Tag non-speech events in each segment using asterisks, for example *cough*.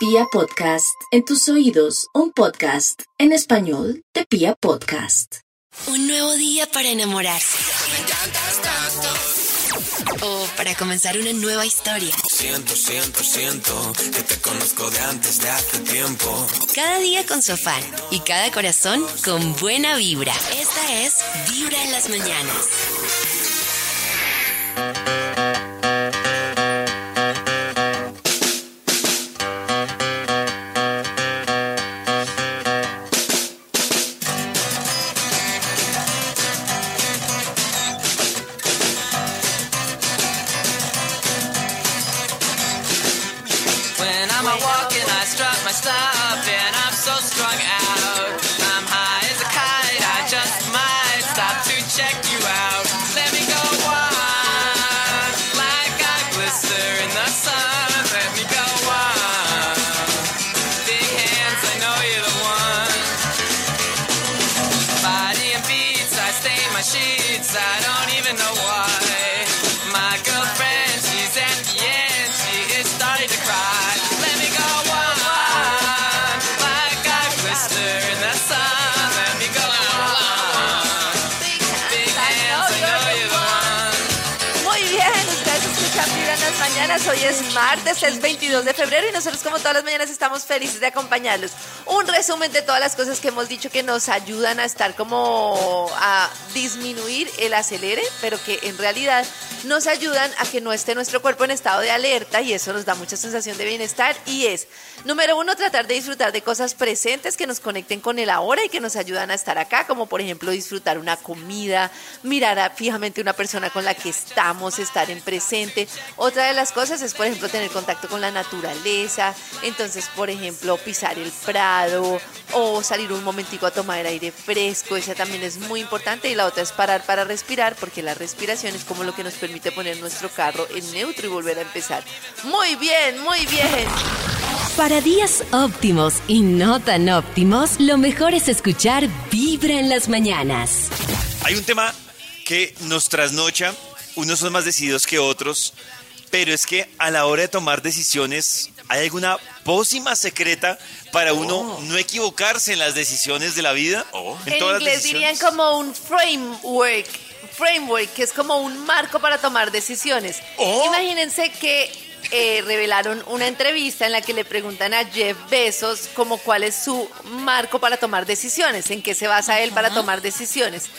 Pia Podcast, en tus oídos, un podcast en español de Pia Podcast. Un nuevo día para enamorarse. O para comenzar una nueva historia. Siento, siento, siento que te conozco de antes de hace tiempo. Cada día con su afán y cada corazón con buena vibra. Esta es Vibra en las mañanas. Es martes, es 22 de febrero y nosotros como todas las mañanas estamos felices de acompañarlos. Un resumen de todas las cosas que hemos dicho que nos ayudan a estar como a disminuir el acelere, pero que en realidad nos ayudan a que no esté nuestro cuerpo en estado de alerta y eso nos da mucha sensación de bienestar y es, número uno, tratar de disfrutar de cosas presentes que nos conecten con el ahora y que nos ayudan a estar acá, como por ejemplo disfrutar una comida, mirar a- fijamente una persona con la que estamos, estar en presente. Otra de las cosas es, por ejemplo, tener contacto con la naturaleza, entonces, por ejemplo, pisar el prado o salir un momentico a tomar aire fresco, esa también es muy importante y la otra es parar para respirar, porque la respiración es como lo que nos permite poner nuestro carro en neutro y volver a empezar. Muy bien, muy bien. Para días óptimos y no tan óptimos, lo mejor es escuchar Vibra en las mañanas. Hay un tema que nos trasnocha, unos son más decididos que otros, pero es que a la hora de tomar decisiones hay alguna pócima secreta para uno no equivocarse en las decisiones de la vida. En todas las inglés dirían como un framework, framework, que es como un marco para tomar decisiones. Oh. Imagínense que eh, revelaron una entrevista en la que le preguntan a Jeff Bezos como cuál es su marco para tomar decisiones, en qué se basa él para tomar decisiones.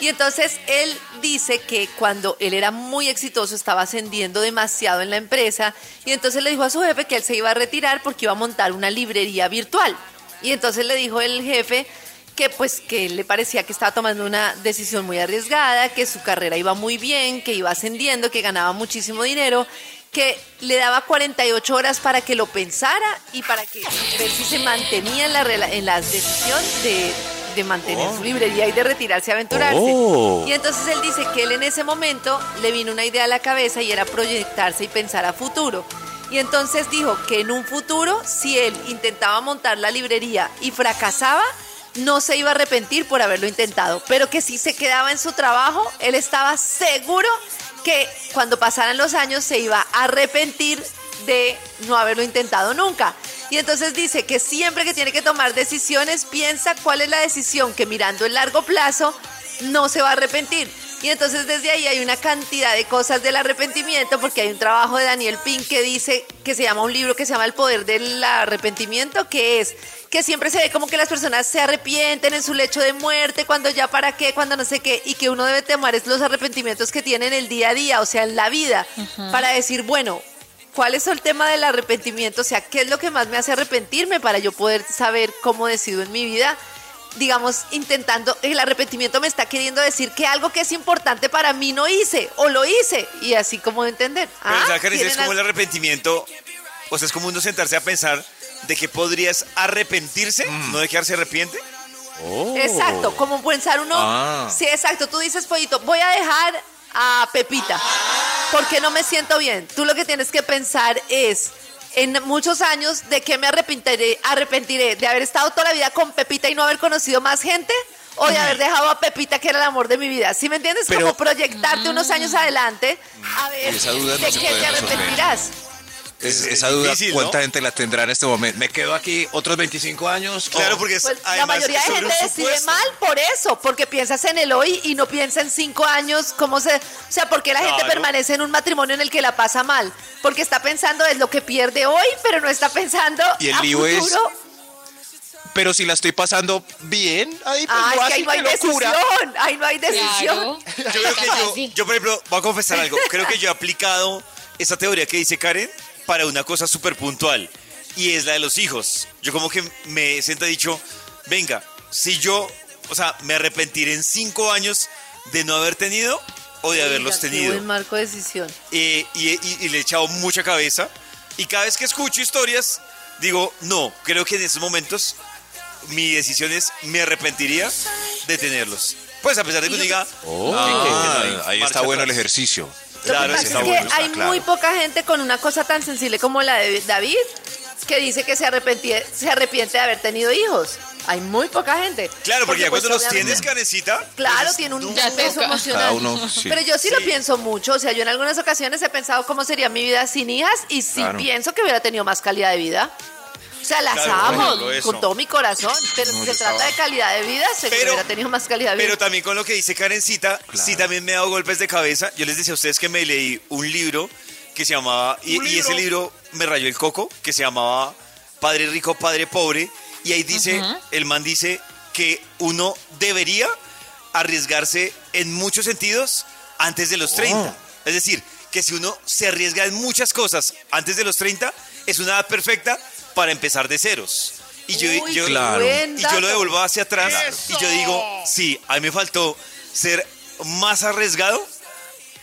Y entonces él dice que cuando él era muy exitoso estaba ascendiendo demasiado en la empresa y entonces le dijo a su jefe que él se iba a retirar porque iba a montar una librería virtual. Y entonces le dijo el jefe que pues que le parecía que estaba tomando una decisión muy arriesgada, que su carrera iba muy bien, que iba ascendiendo, que ganaba muchísimo dinero, que le daba 48 horas para que lo pensara y para que ver si se mantenía en la, en la decisión de, de mantener su librería y de retirarse a aventurarse. Oh. Y entonces él dice que él en ese momento le vino una idea a la cabeza y era proyectarse y pensar a futuro. Y entonces dijo que en un futuro, si él intentaba montar la librería y fracasaba, no se iba a arrepentir por haberlo intentado, pero que si se quedaba en su trabajo, él estaba seguro que cuando pasaran los años se iba a arrepentir de no haberlo intentado nunca. Y entonces dice que siempre que tiene que tomar decisiones, piensa cuál es la decisión que mirando el largo plazo no se va a arrepentir. Y entonces desde ahí hay una cantidad de cosas del arrepentimiento, porque hay un trabajo de Daniel Pink que dice, que se llama un libro que se llama El Poder del Arrepentimiento, que es que siempre se ve como que las personas se arrepienten en su lecho de muerte, cuando ya para qué, cuando no sé qué, y que uno debe tomar es los arrepentimientos que tiene en el día a día, o sea, en la vida, para decir, bueno, ¿Cuál es el tema del arrepentimiento? O sea, ¿qué es lo que más me hace arrepentirme para yo poder saber cómo decido en mi vida? Digamos, intentando, el arrepentimiento me está queriendo decir que algo que es importante para mí no hice o lo hice y así como entender. Pero Ah, es ¿tienen como el arrepentimiento, o sea, es como uno sentarse a pensar de que podrías arrepentirse, no de quedarse arrepiente. Exacto, como pensar uno. Ah. Sí, exacto. Tú dices, Pollito, voy a dejar a Pepita porque no me siento bien. Tú lo que tienes que pensar es. En muchos años, ¿de qué me arrepentiré, arrepentiré? ¿De haber estado toda la vida con Pepita y no haber conocido más gente? ¿O de haber dejado a Pepita, que era el amor de mi vida? ¿Sí me entiendes? Pero- Como proyectarte unos años adelante a ver no de qué te arrepentirás. Es esa duda, difícil, ¿no? ¿cuánta gente la tendrá en este momento? ¿Me quedo aquí otros 25 años? Claro, porque es, Pues la mayoría de gente decide mal por eso, porque piensas en el hoy y no piensa en cinco años, cómo se, o sea, porque la gente Claro. permanece en un matrimonio en el que la pasa mal, porque está pensando es lo que pierde hoy, pero no está pensando Y el a lío es- futuro. Pero si la estoy pasando bien, ahí pues Ah, no es que ahí no hay locura. decisión, ahí no hay decisión. Claro. *laughs* Yo creo que yo, yo, por ejemplo, voy a confesar algo. Creo que yo he aplicado esa teoría que dice Karen para una cosa súper puntual. Y es la de los hijos. Yo como que me siento dicho, venga, si yo, o sea, me arrepentiré en cinco años de no haber tenido o de haberlos tenido. buen marco de decisión. Eh, y, y- y le he echado mucha cabeza. Y cada vez que escucho historias, digo, no, creo que en esos momentos mi decisión es, me arrepentiría de tenerlos. Pues a pesar de que uno diga, Oh, "Ah, ahí está bueno el atrás". ejercicio. Lo Claro, es que hay claro. muy poca gente con una cosa tan sensible como la de David que dice que se, se arrepiente de haber tenido hijos. Hay muy poca gente. Claro, porque, ya pues, cuando los obviamente, tienes. Claro, pues, tiene un peso emocional. Uno, sí. Pero yo sí, lo pienso mucho. O sea, yo en algunas ocasiones he pensado cómo sería mi vida sin hijas y sí Claro. pienso que hubiera tenido más calidad de vida. O sea, las Claro, amo ejemplo, con todo mi corazón. Pero si se trata de calidad de vida, que Pero- hubiera tenido más calidad de vida. Pero también con lo que dice Karencita, sí también me he dado golpes de cabeza. Yo les decía a ustedes que me leí un libro que se llamaba, y, y ese libro me rayó el coco, que se llamaba Padre Rico, Padre Pobre. Y ahí dice, el man dice que uno debería arriesgarse en muchos sentidos antes de los 30. Es decir, que si uno se arriesga en muchas cosas antes de los 30, es una edad perfecta para empezar de ceros. Y yo, Uy, yo- Claro. y yo lo devuelvo hacia atrás y yo digo, sí, a mí me faltó ser más arriesgado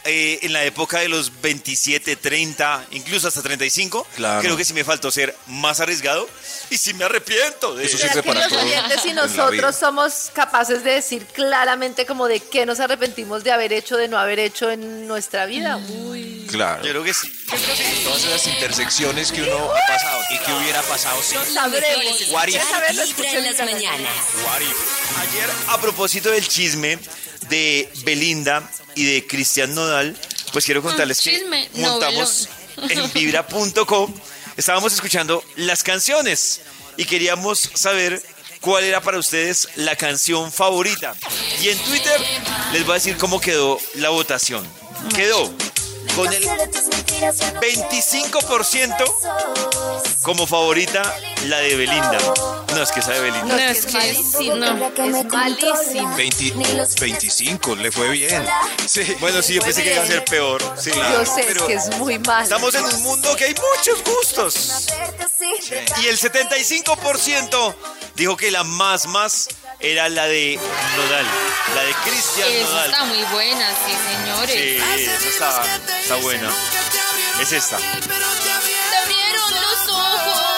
eh, en la época de los 27, 30, incluso hasta 35. Claro. Creo que sí me faltó ser más arriesgado y sí me arrepiento de Eso eso. sirve ¿Será que para los todo oyentes y nosotros somos capaces de decir claramente como de qué nos arrepentimos de haber hecho, de no haber hecho en nuestra vida? Uy. Claro. Yo creo que sí. Todas esas intersecciones que uno ha pasado y que hubiera pasado si. Sabremos. Vibra escuché en las mañanas. Ayer, a propósito del chisme de Belinda y de Cristian Nodal, pues quiero contarles que chisme, montamos en vibra.com, estábamos escuchando las canciones y queríamos saber cuál era para ustedes la canción favorita. Y en Twitter les voy a decir cómo quedó la votación. Quedó con el 25% como favorita la de Belinda. No, es que esa de Belinda. No, es que es sí, no. Es malísimo. 20 25, le fue bien. Sí. Bueno, sí, yo pensé que iba a ser peor. Sí, Yo sé, es pero que es muy mal. estamos en un mundo que hay muchos gustos. Y el 75% dijo que la más más era la de Nodal, la de Cristian Esa está muy buena, sí, señores. Sí, esa está, está buena. Es esta. Te abrieron los ojos.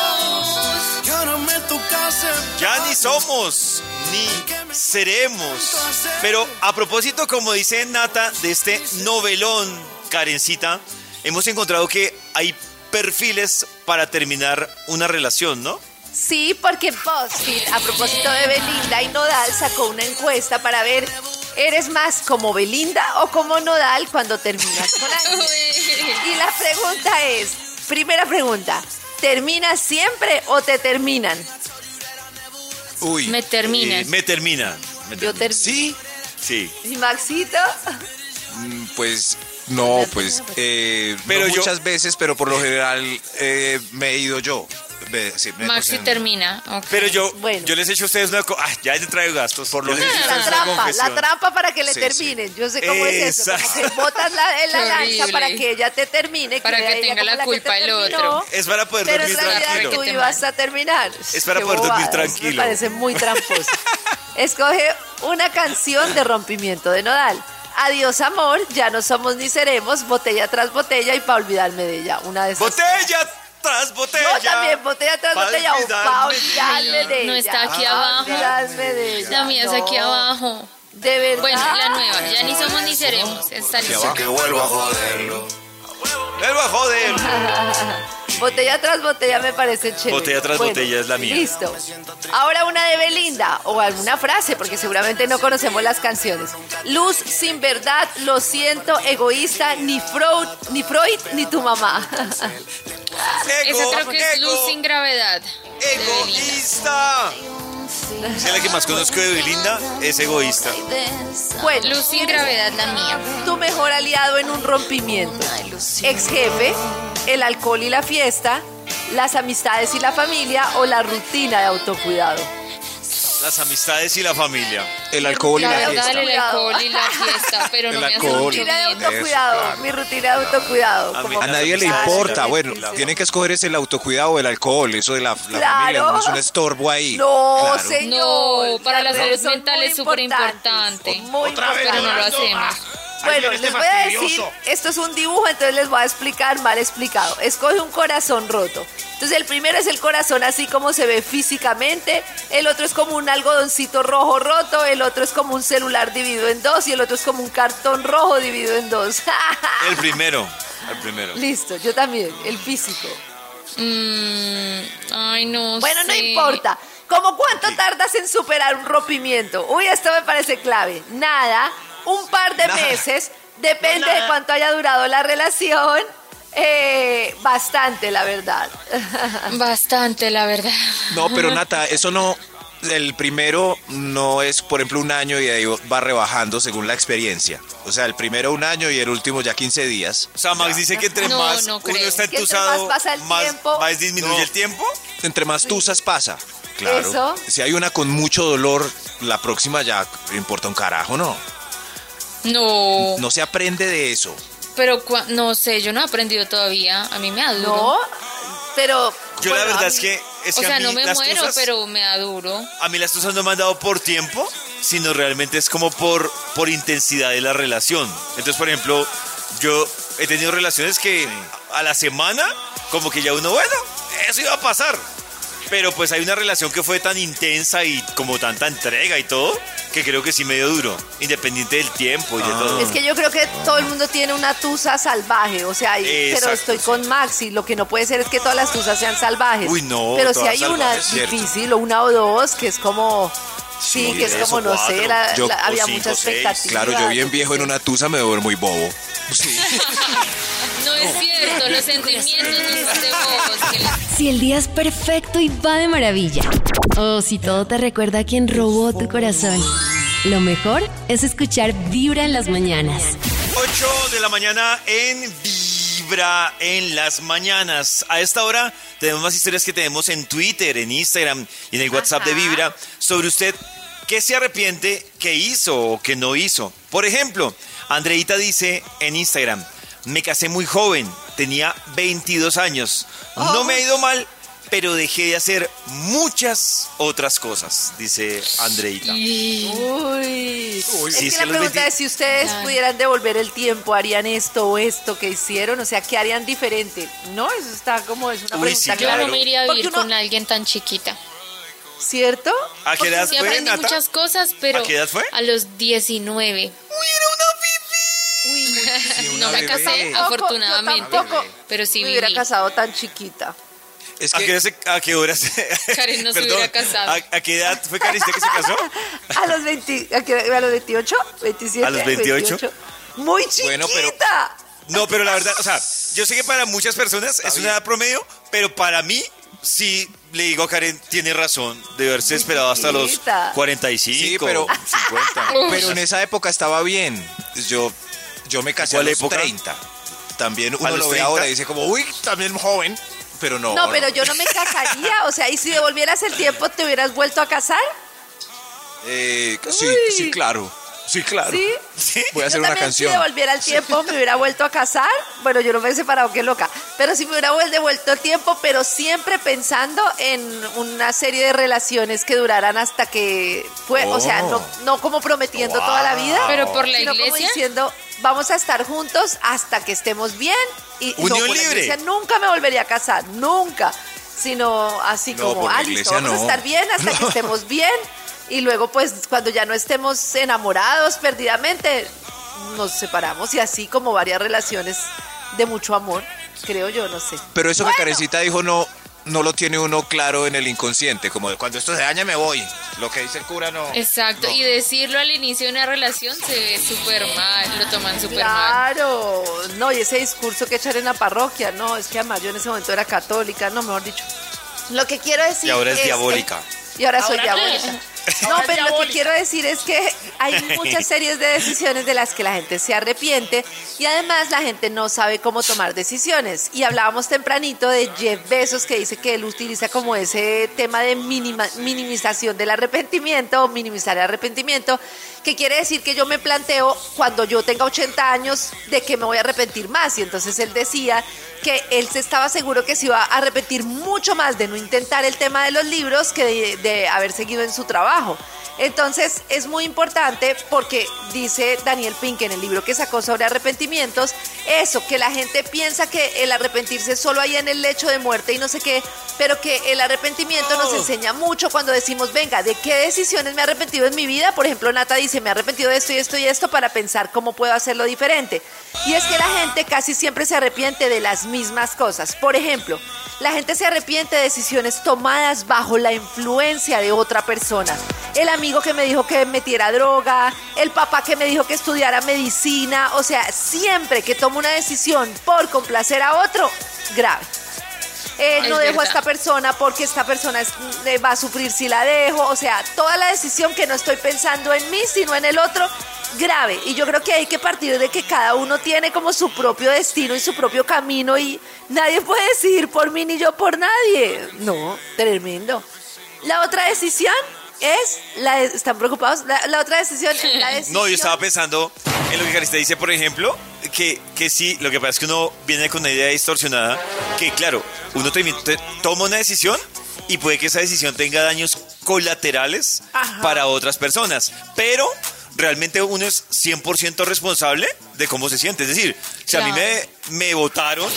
Ya ni somos, ni seremos. Pero a propósito, como dice Nata, de este novelón, Karencita, hemos encontrado que hay perfiles para terminar una relación, ¿no? Sí, porque BuzzFeed, a propósito de Belinda y Nodal, sacó una encuesta para ver, ¿eres más como Belinda o como Nodal cuando terminas con *laughs* alguien? Y la pregunta es, primera pregunta, ¿terminas siempre o te terminan? Uy. Me terminas. Eh, me termina. me Yo termina. termino. Sí. Sí. ¿Y Maxito? Mm, Pues no, pues eh, Pero no yo- muchas veces, pero por lo general eh, me he ido yo. Ve- sí, me- Maxi termina. ok. Pero yo, Bueno. yo les he hecho a ustedes una cosa. Ah, ya te traigo gastos. Por lo a La trampa, la trampa para que le Sí, terminen. Yo sé cómo es eso. Como Exacto. que botas la, en la Qué lanza horrible. para que ella te termine. Para que ella tenga como la que culpa te el otro. terminó, Es para poder Pero en dormir realidad tranquilo. tú ibas a terminar. Es para Qué poder dormir bobadas, tranquilo. Me parece muy tramposo. Escoge una canción de rompimiento de Nodal. Adiós amor, ya no somos ni seremos, botella tras botella y para olvidarme de ella. Una de esas. Botella tras botella. No, también botella tras botella o para olvidarme. olvidarme de ella. No está aquí Pa' abajo. de ella. La mía es aquí No, abajo. De verdad. Bueno, la nueva. Ya ni somos ni seremos. Está lista. Que vuelva a joderlo. Va a joder. *laughs* Botella tras botella me parece chévere. Botella tras botella es la mía. Listo. Ahora una de Belinda o alguna frase, porque seguramente no conocemos las canciones. Luz sin verdad, lo siento, egoísta, ni Freud, ni Freud, ni tu mamá. *laughs* Esa creo que es Luz sin gravedad. Egoísta. Si es la que más conozco de Belinda, es egoísta. Bueno, Luz sin gravedad, la mía. tu mejor aliado en un rompimiento. Ex jefe, el alcohol y la fiesta, las amistades y la familia o la rutina de autocuidado. Las amistades y la familia. El alcohol y La verdad, fiesta. el alcohol y la *laughs* fiesta, pero no El me hace alcohol. mucho Rutina de bien. autocuidado, claro. mi rutina de autocuidado. A mí- como A nadie le importa. Bueno, tienen que escoger es el autocuidado o el alcohol. Eso de la, la Claro. familia no es un estorbo ahí. No, Claro. señor. No, para la Las salud mental es súper importante. Pero no lo hacemos. Bueno, les voy a decir, esto es un dibujo, entonces les voy a explicar mal explicado. Escoge un corazón roto. Entonces el primero es el corazón así como se ve físicamente, el otro es como un algodoncito rojo roto, el otro es como un celular dividido en dos y el otro es como un cartón rojo dividido en dos. *laughs* El primero. El primero. Listo, yo también, el físico. Mm, ay, no Bueno, no importa. ¿Cómo cuánto tardas en superar un rompimiento? Uy, esto me parece clave. Nada, un par de Nada. meses, depende de cuánto haya durado la relación. Eh, bastante, la verdad. *laughs* Bastante, la verdad. No, pero Nata, eso no. El primero no es, por ejemplo, un año y ahí va rebajando según la experiencia. O sea, el primero un año y el último ya 15 días. O sea, Max dice que entre No, más no uno está entusado, más pasa el más, tiempo- más disminuye No. el tiempo. Entre más tusas pasa. Claro. Eso. Si hay una con mucho dolor, la próxima ya importa un carajo, ¿no? No, No se aprende de eso. pero no sé, yo no he aprendido todavía. A mí me da duro. No, pero. Yo bueno, la verdad es que, es o que sea, a mí no me las muero, pero me da duro. A mí las tusas no me han dado por tiempo, sino realmente es como por, por intensidad de la relación. Entonces, por ejemplo, yo he tenido relaciones que a la semana, como que ya uno, bueno, eso iba a pasar. Pero pues hay una relación que fue tan intensa y como tanta entrega y todo, que creo que sí me dio duro, independiente del tiempo y de todo. Es que yo creo que todo el mundo tiene una tusa salvaje, o sea, y- pero estoy sí. con Maxi, lo que no puede ser es que todas las tusas sean salvajes. Uy, no, Pero si hay una difícil o una o dos que es como sí, Sí, que es como no cuatro. sé, la- Yo- la- o había cinco, mucha seis. expectativa. Claro, yo bien viejo en una tusa me veo muy bobo. Sí. *laughs* No es cierto, los sentimientos no son de bobos. que la- Si el día es perfecto y va de maravilla. O si todo te recuerda a quien robó tu corazón. Lo mejor es escuchar Vibra en las mañanas. 8 de la mañana en Vibra en las mañanas. A esta hora tenemos más historias que tenemos en Twitter, en Instagram y en el WhatsApp de. Vibra sobre usted qué se arrepiente que hizo o que no hizo. Por ejemplo, Andreita dice en Instagram, me casé muy joven, tenía 22 años. No me ha ido mal, pero dejé de hacer muchas otras cosas, dice Andreita. Uy. Uy, es sí, que sí, la pregunta 20 es si ustedes pudieran devolver el tiempo, harían esto o esto que hicieron, o sea, ¿qué harían diferente? No, eso está como es una Uy, pregunta sí, Yo Claro. no me iría a vivir uno- con alguien tan chiquita. ¿Cierto? ¿A qué edad Sí fue, aprendí Nata? muchas cosas, pero ¿A qué edad fue? a los 19. Uy, *laughs* no me bebé. casé, Tampoco, yo afortunadamente. tampoco Pero sí me hubiera viví. casado tan chiquita. Es ¿A qué, que hora se- a qué horas? *laughs* Karen no se Perdón, hubiera casado. ¿A, a qué edad fue Karencita que se casó? *laughs* A los 20, ¿a, qué- a los 28, 27, ¿A los 28? Muy chiquita. Bueno, pero- No, pero la verdad, o sea, yo sé que para muchas personas es una edad promedio, pero para mí sí le digo a Karen, tiene razón, de haberse esperado hasta los chiquita. 45, Sí, pero- 50. *laughs* Pero en esa época estaba bien. Yo, yo me casé a ¿Cuál los época? 30. También uno lo ve 30? ahora y dice como, uy, también joven. Pero no. No, pero yo no me casaría. O sea, ¿y si devolvieras el tiempo, te hubieras vuelto a casar? Eh, sí, sí, claro. Sí, claro. ¿Sí? Voy a hacer Yo una también, canción. Si devolviera el tiempo, me hubiera vuelto a casar. Bueno, yo no me he separado, qué loca. Pero si me hubiera vuel- devuelto el tiempo, pero siempre pensando en una serie de relaciones que duraran hasta que fue, o sea, no, no como prometiendo toda la vida. Pero por la sino como iglesia. diciendo, vamos a estar juntos hasta que estemos bien. Y no, Unión la libre. iglesia nunca me volvería a casar, nunca. Sino así No, como, por la ah, vamos a no. estar bien hasta que *laughs* No. estemos bien. Y luego, pues, cuando ya no estemos enamorados perdidamente, nos separamos. Y así como varias relaciones de mucho amor, creo yo, no sé. Pero eso Bueno. que Karencita dijo no, no lo tiene uno claro en el inconsciente, como de cuando esto se daña me voy. Lo que dice el cura no. Exacto, no. y decirlo al inicio de una relación se ve súper mal, lo toman súper mal. Claro, no, y ese discurso que echar en la parroquia, no, es que además yo en ese momento era católica, no, mejor dicho. Lo que quiero decir Y ahora es diabólica. Y ahora soy Ahora diabólica. *laughs* No, pero lo que quiero decir es que hay *laughs* muchas series de decisiones de las que la gente se arrepiente y además la gente no sabe cómo tomar decisiones. Y hablábamos tempranito de Jeff Bezos que dice que él utiliza como ese tema de minima- minimización del arrepentimiento o minimizar el arrepentimiento, que quiere decir que yo me planteo cuando yo tenga 80 años de que me voy a arrepentir más. Y entonces él decía que él se estaba seguro que se iba a arrepentir mucho más de no intentar el tema de los libros que de, de haber seguido en su trabajo. Entonces es muy importante porque dice Daniel Pink en el libro que sacó sobre arrepentimientos, eso, que la gente piensa que el arrepentirse solo hay en el lecho de muerte y no sé qué, pero que el arrepentimiento nos enseña mucho cuando decimos, venga, ¿de qué decisiones me he arrepentido en mi vida? Por ejemplo, Nata dice, me he arrepentido de esto y esto y esto para pensar cómo puedo hacerlo diferente. Y es que la gente casi siempre se arrepiente de las mismas cosas. Por ejemplo, la gente se arrepiente de decisiones tomadas bajo la influencia de otra persona. El amigo que me dijo que metiera droga, el papá que me dijo que estudiara medicina, o sea, siempre que tomo una decisión por complacer a otro, grave. Eh, no dejo a esta persona porque esta persona es- eh, va a sufrir si la dejo. O sea, toda la decisión que no estoy pensando en mí, sino en el otro, grave. Y yo creo que hay que partir de que cada uno tiene como su propio destino y su propio camino y nadie puede decidir por mí ni yo por nadie. No, tremendo. La otra decisión es, la de- ¿están preocupados? La, la otra decisión es la decisión... *laughs* No, yo estaba pensando en lo que Carista dice, por ejemplo, que, que sí, lo que pasa es que uno viene con una idea distorsionada, que claro, uno te- te- toma una decisión y puede que esa decisión tenga daños colaterales Ajá. para otras personas, pero realmente uno es 100% responsable de cómo se siente. Es decir, si a mí me, me votaron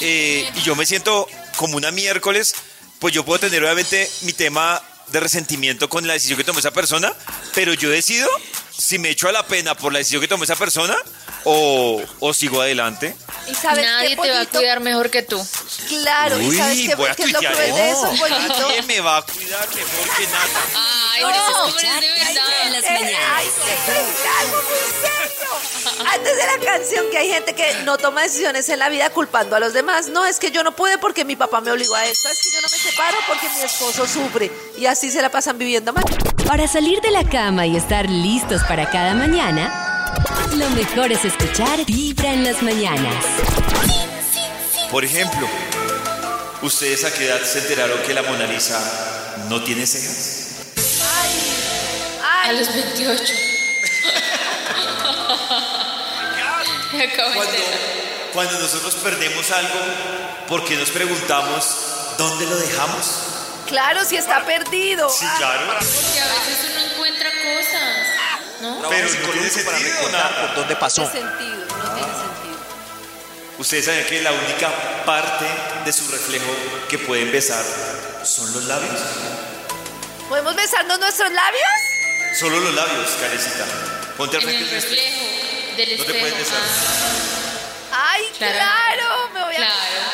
eh, y yo me siento como una miércoles, pues yo puedo tener obviamente mi tema de resentimiento con la decisión que tomó esa persona, pero yo decido si me echo a la pena por la decisión que tomó esa persona o, o sigo adelante. ¿Y sabes Nadie qué, te va a cuidar mejor que tú. Claro, ¿y sabes qué, voy a qué es lo cruel de eso. Pollito? Nadie me va a cuidar mejor que nada. Ay, no, escuchar de verdad. en las mañanas. Ay, algo muy serio. Antes de la canción que hay gente que no toma decisiones en la vida culpando a los demás. No, es que yo no pude porque mi papá me obligó a esto. Es que yo no me separo porque mi esposo sufre. Y así se la pasan viviendo mal. Para salir de la cama y estar listos para cada mañana, lo mejor es escuchar Vibra en las mañanas. Por ejemplo, ¿ustedes a qué edad se enteraron que la Mona Lisa no tiene cejas? A Ay, los 28. *laughs* Me acabo de Cuando, cuando nosotros perdemos algo, ¿por qué nos preguntamos dónde lo dejamos? claro, si está perdido. Sí, Ah, claro. Porque a veces uno encuentra cosas, ¿no? Pero no tiene psicológico para sentido, recordar nada. por dónde No pasó. tiene sentido, no tiene sentido. Ustedes saben que la única parte de su reflejo que pueden besar son los labios. ¿Podemos besarnos nuestros labios? Solo los labios, carecita. Ponte al En frente el del espejo. reflejo del No te espejo. puedes besar. Ay, Claro. claro, me voy Ah, a... claro.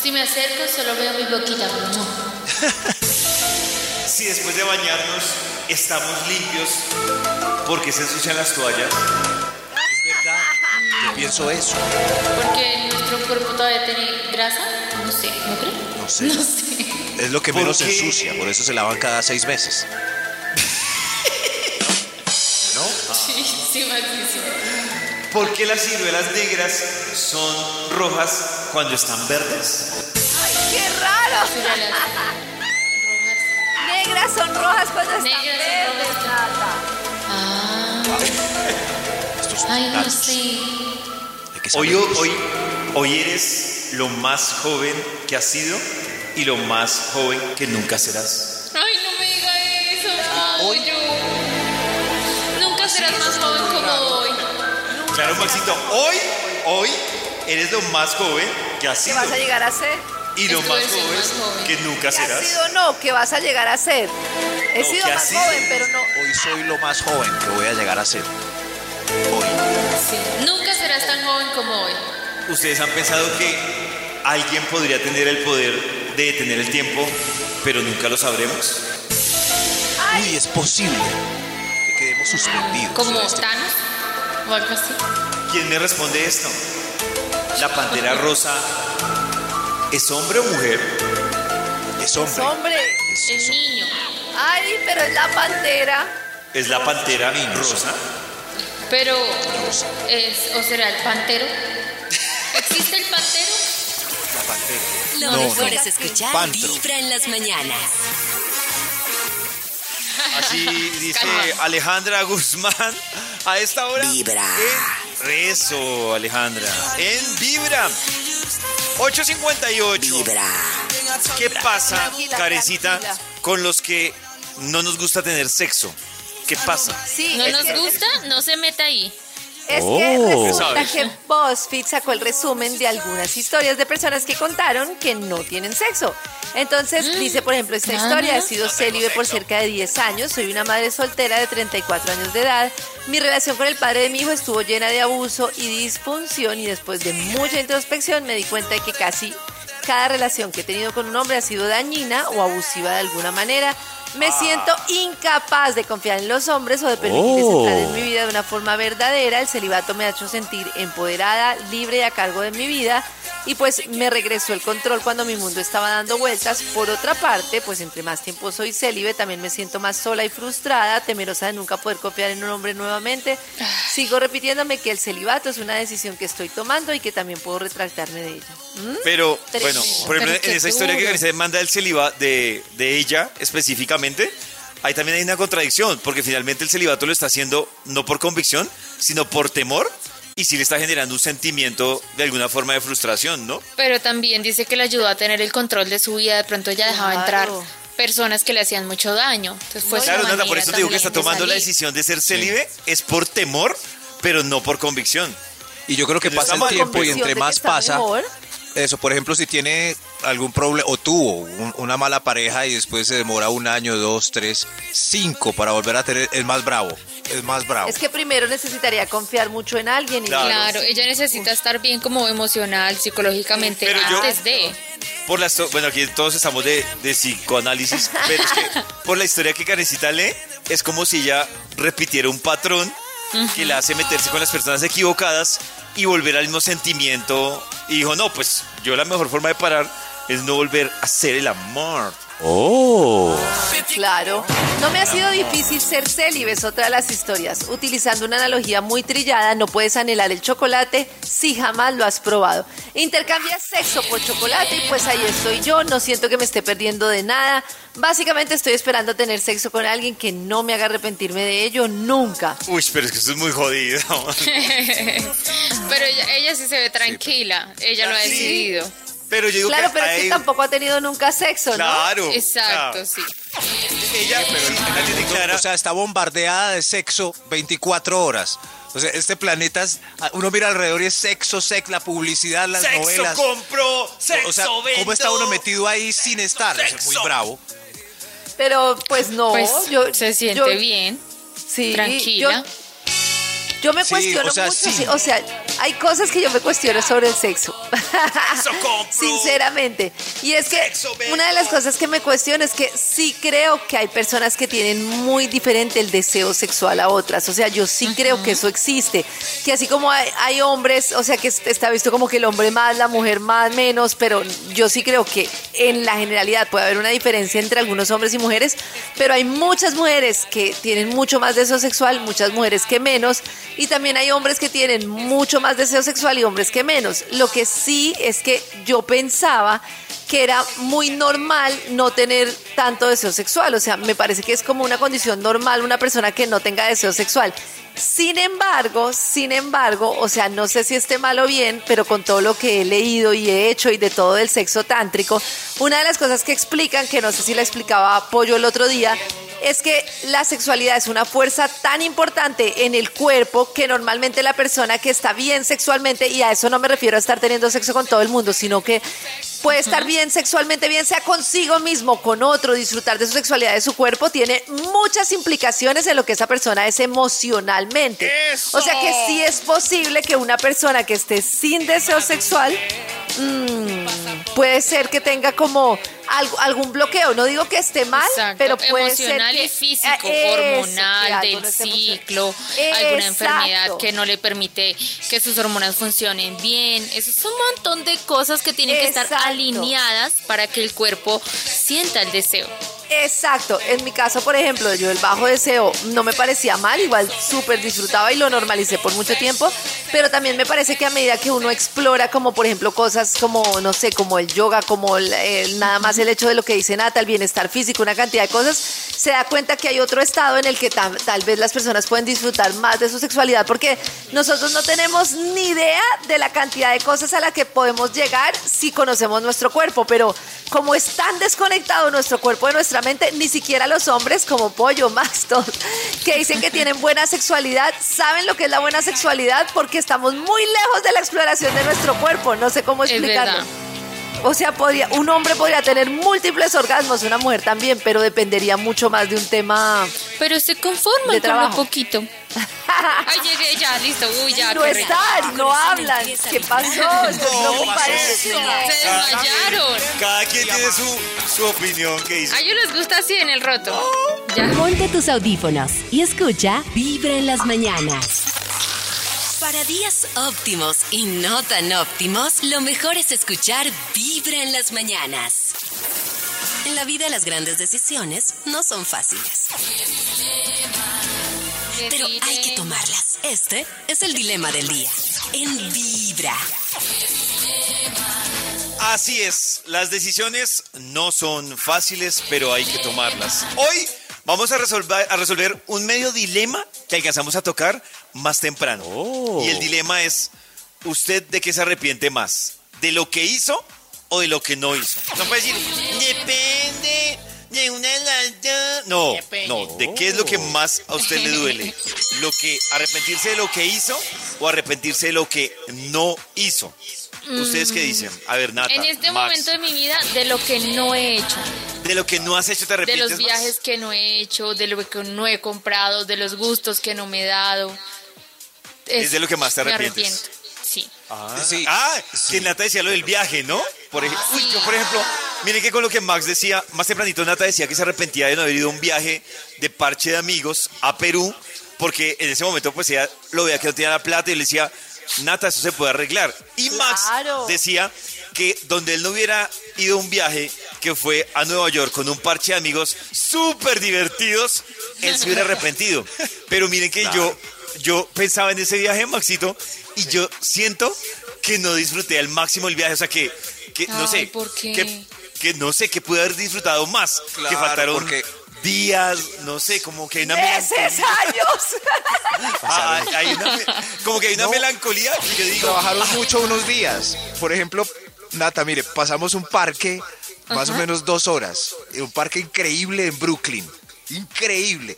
Si me acerco solo veo mi boquita. No. *laughs* Si después de bañarnos estamos limpios, ¿por qué se ensucian las toallas? Yo pienso eso. Porque nuestro cuerpo todavía tiene grasa. No sé, ¿no crees? No sé. No sé. Es lo que ¿Por menos qué? ensucia, por eso se lavan cada seis meses. Sí, sí, Maxísimo. ¿Por qué las ciruelas negras son rojas cuando están verdes? Ay, qué raro. *laughs* Negras son rojas cuando están Negras son verdes, rojas. Ay, no sé. Que Hoy, hoy, hoy eres lo más joven que has sido y lo más joven que nunca serás. Ay, no me diga eso. Hoy yo. Nunca serás más joven como hoy. Claro, Maxito, hoy, hoy eres lo más joven que has ¿Qué sido vas a llegar a ser? y lo más joven, más joven. que nunca ¿Qué has serás. sido no? ¿Qué vas a llegar a ser? He No, sido ¿qué más sido? joven, pero no. Hoy soy lo más joven que voy a llegar a ser. Sí. Nunca serás tan joven como hoy. ¿Ustedes han pensado que alguien podría tener el poder de detener el tiempo, pero nunca lo sabremos? Uy, es posible que quedemos suspendidos. Como este- Thanos o algo así. ¿Quién me responde esto? ¿La pantera rosa es hombre o mujer? Es Es hombre. hombre. Es- es- niño. Ay, pero es la pantera. ¿Es la pantera rosa? Pero, es, ¿o será el pantero? ¿Existe el pantero? La pantera. Lo No, mejor no. es escuchar Pantro. Vibra en las mañanas. Así dice Calma. Alejandra Guzmán a esta hora. Vibra. En Eso, Alejandra. En Vibra. 858. ¿Qué pasa, tranquila. con los que no nos gusta tener sexo? ¿Qué pasa? Sí, ¿No nos que- gusta? No se meta ahí. Es que resulta ¿Sabes? que BuzzFeed sacó el resumen de algunas historias de personas que contaron que no tienen sexo. Entonces, dice, por ejemplo, esta historia, he sido célibe por cerca de 10 años, soy una madre soltera de 34 años de edad, mi relación con el padre de mi hijo estuvo llena de abuso y disfunción y después de mucha introspección me di cuenta de que casi cada relación que he tenido con un hombre ha sido dañina o abusiva de alguna manera. Me siento incapaz de confiar en los hombres o de permitirles entrar en mi vida de una forma verdadera. El celibato me ha hecho sentir empoderada, libre y a cargo de mi vida. Y pues me regresó el control cuando mi mundo estaba dando vueltas. Por otra parte, pues entre más tiempo soy célibe, también me siento más sola y frustrada, temerosa de nunca poder confiar en un hombre nuevamente. Sigo repitiéndome que el celibato es una decisión que estoy tomando y que también puedo retractarme de ella. ¿Mm? Pero, Tremendo. bueno, por ejemplo, Pero qué en esa historia que duro. Karencita manda del celibato de, de ella específicamente, ahí también hay una contradicción, porque finalmente el celibato lo está haciendo no por convicción, sino por temor, y sí le está generando un sentimiento de alguna forma de frustración, ¿no? Pero también dice que le ayudó a tener el control de su vida. De pronto ella dejaba entrar personas que le hacían mucho daño. Entonces fue Claro, Nata, por eso te digo que está tomando la decisión de ser célibe, es por temor, pero no por convicción. Y yo creo que pasa el tiempo y entre más pasa, mejor. Eso, por ejemplo, si tiene algún problema o tuvo un- una mala pareja y después se demora un año, dos, tres, cinco para volver a tener, es más bravo, es más bravo. Es que primero necesitaría confiar mucho en alguien. Y Claro. Claro, ella necesita estar bien como emocional, psicológicamente, Pero yo- antes de... Por la bueno, aquí todos estamos de, de psicoanálisis, pero es que *laughs* por la historia que Karencita lee, es como si ella repitiera un patrón que la hace meterse con las personas equivocadas y volver al mismo sentimiento. Y dijo, no, pues yo la mejor forma de parar es no volver a hacer el amor. Claro. No me ha sido difícil ser célibe, es otra de las historias. Utilizando una analogía muy trillada, no puedes anhelar el chocolate si jamás lo has probado. Intercambias sexo por chocolate y pues ahí estoy yo, no siento que me esté perdiendo de nada. Básicamente estoy esperando tener sexo con alguien que no me haga arrepentirme de ello nunca. Uy, pero es que esto es muy jodido. *laughs* Pero ella, ella sí se ve tranquila, ella lo ha Sí. decidido. Pero yo digo Claro, que pero es hay- que tampoco ha tenido nunca sexo, ¿no? Claro. Exacto, o sí. sea, ella, clara. O sea, está bombardeada de sexo 24 horas. O sea, este planeta, es- uno mira alrededor y es sexo, sexo, la publicidad, las sexo novelas. compro, sexo o sea, ¿cómo está uno metido ahí sin estar? Sea, muy Sexo. bravo. Pero pues no, Pues yo se siente yo- bien, Sí, tranquila. Yo, yo me Sí, cuestiono o sea, mucho, sí, o sea, hay cosas que yo me cuestiono sobre el sexo. *laughs* Compro. Sinceramente. Y es que una de las cosas que me cuestiono es que sí creo que hay personas que tienen muy diferente el deseo sexual a otras. O sea, yo sí creo que eso existe. Que así como hay, hay hombres, o sea, que está visto como que el hombre más, la mujer más, menos, pero yo sí creo que en la generalidad puede haber una diferencia entre algunos hombres y mujeres, pero hay muchas mujeres que tienen mucho más deseo sexual, muchas mujeres que menos, y también hay hombres que tienen mucho más deseo sexual y hombres que menos. Lo que sí es que yo pensaba que era muy normal no tener tanto deseo sexual, o sea, me parece que es como una condición normal una persona que no tenga deseo sexual. Sin embargo, sin embargo, o sea, no sé si esté mal o bien, pero con todo lo que he leído y he hecho y de todo el sexo tántrico, una de las cosas que explican, que no sé si la explicaba Pollo el otro día, es que la sexualidad es una fuerza tan importante en el cuerpo que normalmente la persona que está bien sexualmente, y a eso no me refiero a estar teniendo sexo con todo el mundo, sino que puede estar bien sexualmente, bien sea consigo mismo, con otro, disfrutar de su sexualidad, de su cuerpo, tiene muchas implicaciones en lo que esa persona es emocionalmente. O sea que sí es posible que una persona que esté sin deseo sexual mm, puede ser que tenga como algún bloqueo. No digo que esté mal, Exacto, pero puede emocional ser que, y físico, Eh, eso, hormonal, del ciclo, alguna enfermedad que no le permite que sus hormonas funcionen bien. Eso es un montón de cosas que tienen que estar alineadas para que el cuerpo sienta el deseo. Exacto. En mi caso, por ejemplo, yo el bajo deseo no me parecía mal, igual súper disfrutaba y lo normalicé por mucho tiempo, pero también me parece que a medida que uno explora, como por ejemplo cosas como, no sé, como el yoga, como nada más el hecho de lo que dice Nata, el bienestar físico, una cantidad de cosas, se da cuenta que hay otro estado en el que tal, tal vez las personas pueden disfrutar más de su sexualidad, porque nosotros no tenemos ni idea de la cantidad de cosas a la que podemos llegar si conocemos nuestro cuerpo, pero como es tan desconectado nuestro cuerpo de nuestra ni siquiera los hombres como Pollo, Max, todos, que dicen que tienen buena sexualidad, saben lo que es la buena sexualidad porque estamos muy lejos de la exploración de nuestro cuerpo, no sé cómo explicarlo. O sea, podría, un hombre podría tener múltiples orgasmos, una mujer también, pero dependería mucho más de un tema. Pero se conforman De con lo trabajo. poquito. *laughs* Ay, llegué, ya, listo. Uy, ya, no qué están, no hablan. ¿Qué pasó? *laughs* Estoy preocupadísima. Se desmayaron. Cada quien tiene su, su opinión que dice. A ellos les gusta así en el roto. Ya. Ponte tus audífonos y escucha Vibra en las mañanas. Para días óptimos y no tan óptimos, lo mejor es escuchar Vibra en las mañanas. En la vida las grandes decisiones no son fáciles, pero hay que tomarlas. Este es el dilema del día. En Vibra. Así es, las decisiones no son fáciles, pero hay que tomarlas. Hoy vamos a resolver, a resolver un medio dilema que alcanzamos a tocar más temprano. Oh. Y el dilema es, ¿usted de qué se arrepiente más? ¿De lo que hizo o de lo que no hizo? No puede decir, depende de una de las dos". No, no, ¿de qué es lo que más a usted le duele? ¿Lo que arrepentirse de lo que hizo o arrepentirse de lo que no hizo? ¿Ustedes qué dicen? A ver, Nata, En este Max, momento de mi vida, de lo que no he hecho, de lo que no has hecho te de arrepientes los más? viajes que no he hecho, de lo que no he comprado, de los gustos que no me he dado. Es de lo que más te me arrepientes. arrepiento, Sí. Ah, Sí, ah, sí. que Nata decía lo del viaje, ¿no? Por ejemplo, Sí. yo, por ejemplo, miren que con lo que Max decía, más tempranito Nata decía que se arrepentía de no haber ido a un viaje de parche de amigos a Perú, porque en ese momento pues ella lo veía que no tenía la plata y le decía, Nata, eso se puede arreglar. Y Max Claro. decía que donde él no hubiera ido a un viaje, que fue a Nueva York con un parche de amigos súper divertidos, él se hubiera arrepentido. Pero miren que yo, yo pensaba en ese viaje, Maxito, y yo siento que no disfruté al máximo el viaje. O sea, que, que no sé. ¿por qué? Que, que no sé, que pude haber disfrutado más. que faltaron porque- días, no sé, como que hay una ¡Meses, años! Ah, hay una me- como que hay una No. melancolía que yo digo. Trabajaron mucho unos días. Por ejemplo, Nata, mire, pasamos un parque más o menos dos horas. Un parque increíble en Brooklyn. Increíble.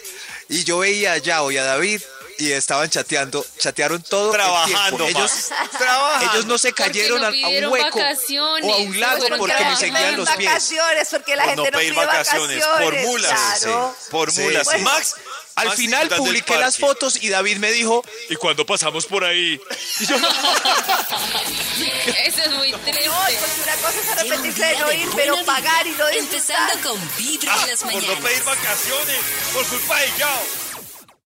Y yo veía a Yao y a David y estaban chateando. Chatearon todo el Trabajando, tiempo. Ellos. *laughs* Trabajando. ellos no se cayeron no a- un hueco vacaciones, o a un lago porque me seguían los pies. vacaciones, porque la Por gente no pedir pide vacaciones, por mulas. claro. Por Sí, mulas. sí. Max, Al Max final publiqué las fotos y David me dijo, ¿y cuando pasamos por ahí? Y yo, Eso es muy triste. No, porque una cosa es arrepentirse de no ir, pero pagar y no disfrutar. Empezando con Vibra en las por no mañanas. pedir vacaciones, por culpa de Yao.